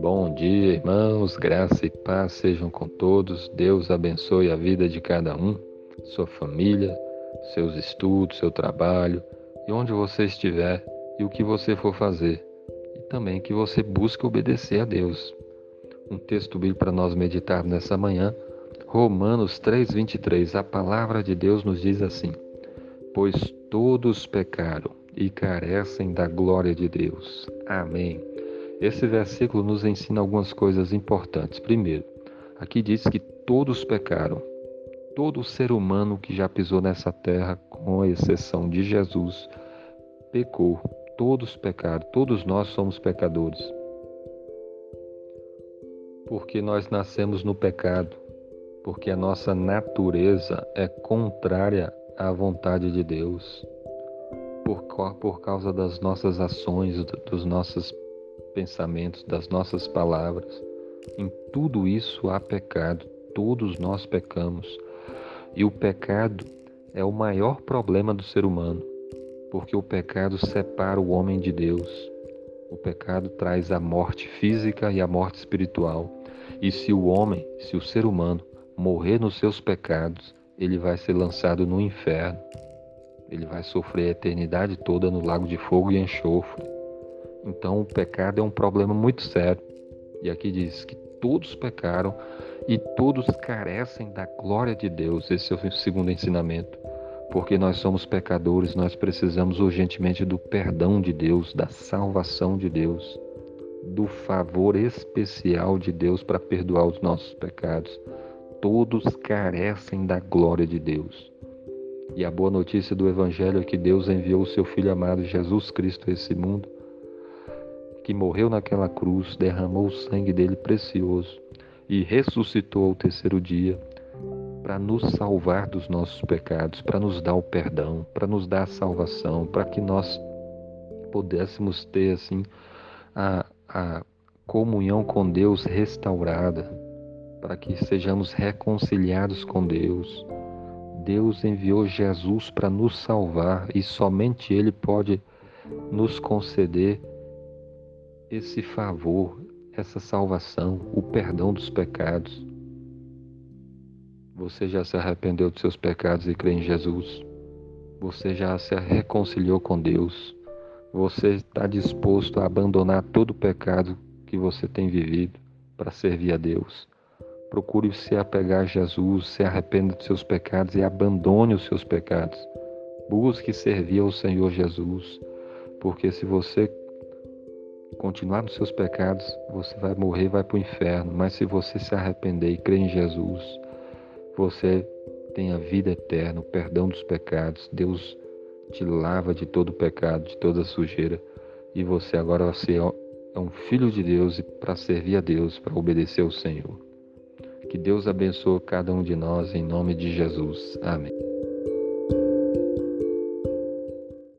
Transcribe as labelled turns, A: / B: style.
A: Bom dia, irmãos, graça e paz sejam com todos. Deus abençoe a vida de cada um, sua família, seus estudos, seu trabalho e onde você estiver e o que você for fazer. E também que você busque obedecer a Deus. Um texto bíblico para nós meditar nessa manhã, Romanos 3:23. A palavra de Deus nos diz assim: Pois todos pecaram e carecem da glória de Deus. Amém. Esse versículo nos ensina algumas coisas importantes. Primeiro, aqui diz que todos pecaram. Todo ser humano que já pisou nessa terra, com exceção de Jesus, pecou. Todos pecaram. Todos nós somos pecadores. Porque nós nascemos no pecado. Porque a nossa natureza é contrária à vontade de Deus. Por, por causa das nossas ações, dos nossos pensamentos, das nossas palavras. Em tudo isso há pecado, todos nós pecamos. E o pecado é o maior problema do ser humano, porque o pecado separa o homem de Deus. O pecado traz a morte física e a morte espiritual. E se o homem, se o ser humano, morrer nos seus pecados, ele vai ser lançado no inferno. Ele vai sofrer a eternidade toda no lago de fogo e enxofre. Então o pecado é um problema muito sério. E aqui diz que todos pecaram e todos carecem da glória de Deus. Esse é o segundo ensinamento. Porque nós somos pecadores, nós precisamos urgentemente do perdão de Deus, da salvação de Deus, do favor especial de Deus para perdoar os nossos pecados. Todos carecem da glória de Deus. E a boa notícia do Evangelho é que Deus enviou o seu Filho amado Jesus Cristo a esse mundo que morreu naquela cruz, derramou o sangue dele precioso e ressuscitou ao terceiro dia para nos salvar dos nossos pecados, para nos dar o perdão, para nos dar a salvação, para que nós pudéssemos ter assim a, a comunhão com Deus restaurada, para que sejamos reconciliados com Deus. Deus enviou Jesus para nos salvar e somente Ele pode nos conceder esse favor, essa salvação, o perdão dos pecados. Você já se arrependeu dos seus pecados e crê em Jesus? Você já se reconciliou com Deus? Você está disposto a abandonar todo o pecado que você tem vivido para servir a Deus? Procure se apegar a Jesus, se arrependa dos seus pecados e abandone os seus pecados. Busque servir ao Senhor Jesus, porque se você continuar nos seus pecados, você vai morrer, vai para o inferno. Mas se você se arrepender e crer em Jesus, você tem a vida eterna, o perdão dos pecados. Deus te lava de todo pecado, de toda sujeira. E você agora você é um filho de Deus e para servir a Deus, para obedecer ao Senhor. Que Deus abençoe cada um de nós em nome de Jesus. Amém.